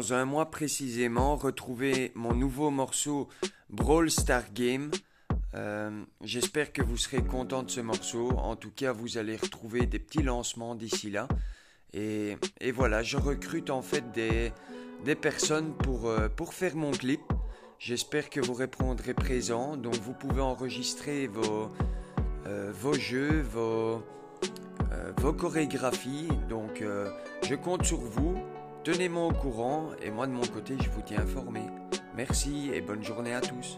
Dans un mois précisément, retrouvez mon nouveau morceau Brawl Star Game. Euh, j'espère que vous serez content de ce morceau. En tout cas, vous allez retrouver des petits lancements d'ici là. Et, voilà, je recrute en fait des, personnes pour, euh, pour faire mon clip. J'espère que vous répondrez présent. Donc vous pouvez enregistrer vos, euh, jeux, vos chorégraphies. Donc je compte sur vous. Tenez-moi au courant et moi de mon côté je vous tiens informé. Merci et bonne journée à tous.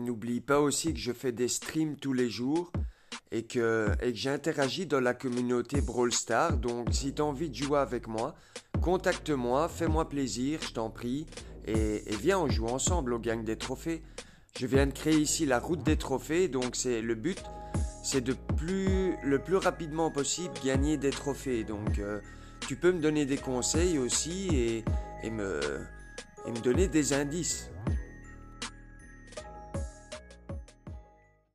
N'oublie pas aussi que je fais des streams tous les jours et que, j'interagis dans la communauté Brawl Stars. Donc si tu as envie de jouer avec moi, contacte-moi, fais-moi plaisir, je t'en prie. Et, viens, on joue ensemble au gang des trophées. Je viens de créer ici la route des trophées, donc c'est le but, c'est de plus, le plus rapidement possible gagner des trophées. Donc, euh, tu peux me donner des conseils aussi et me donner des indices.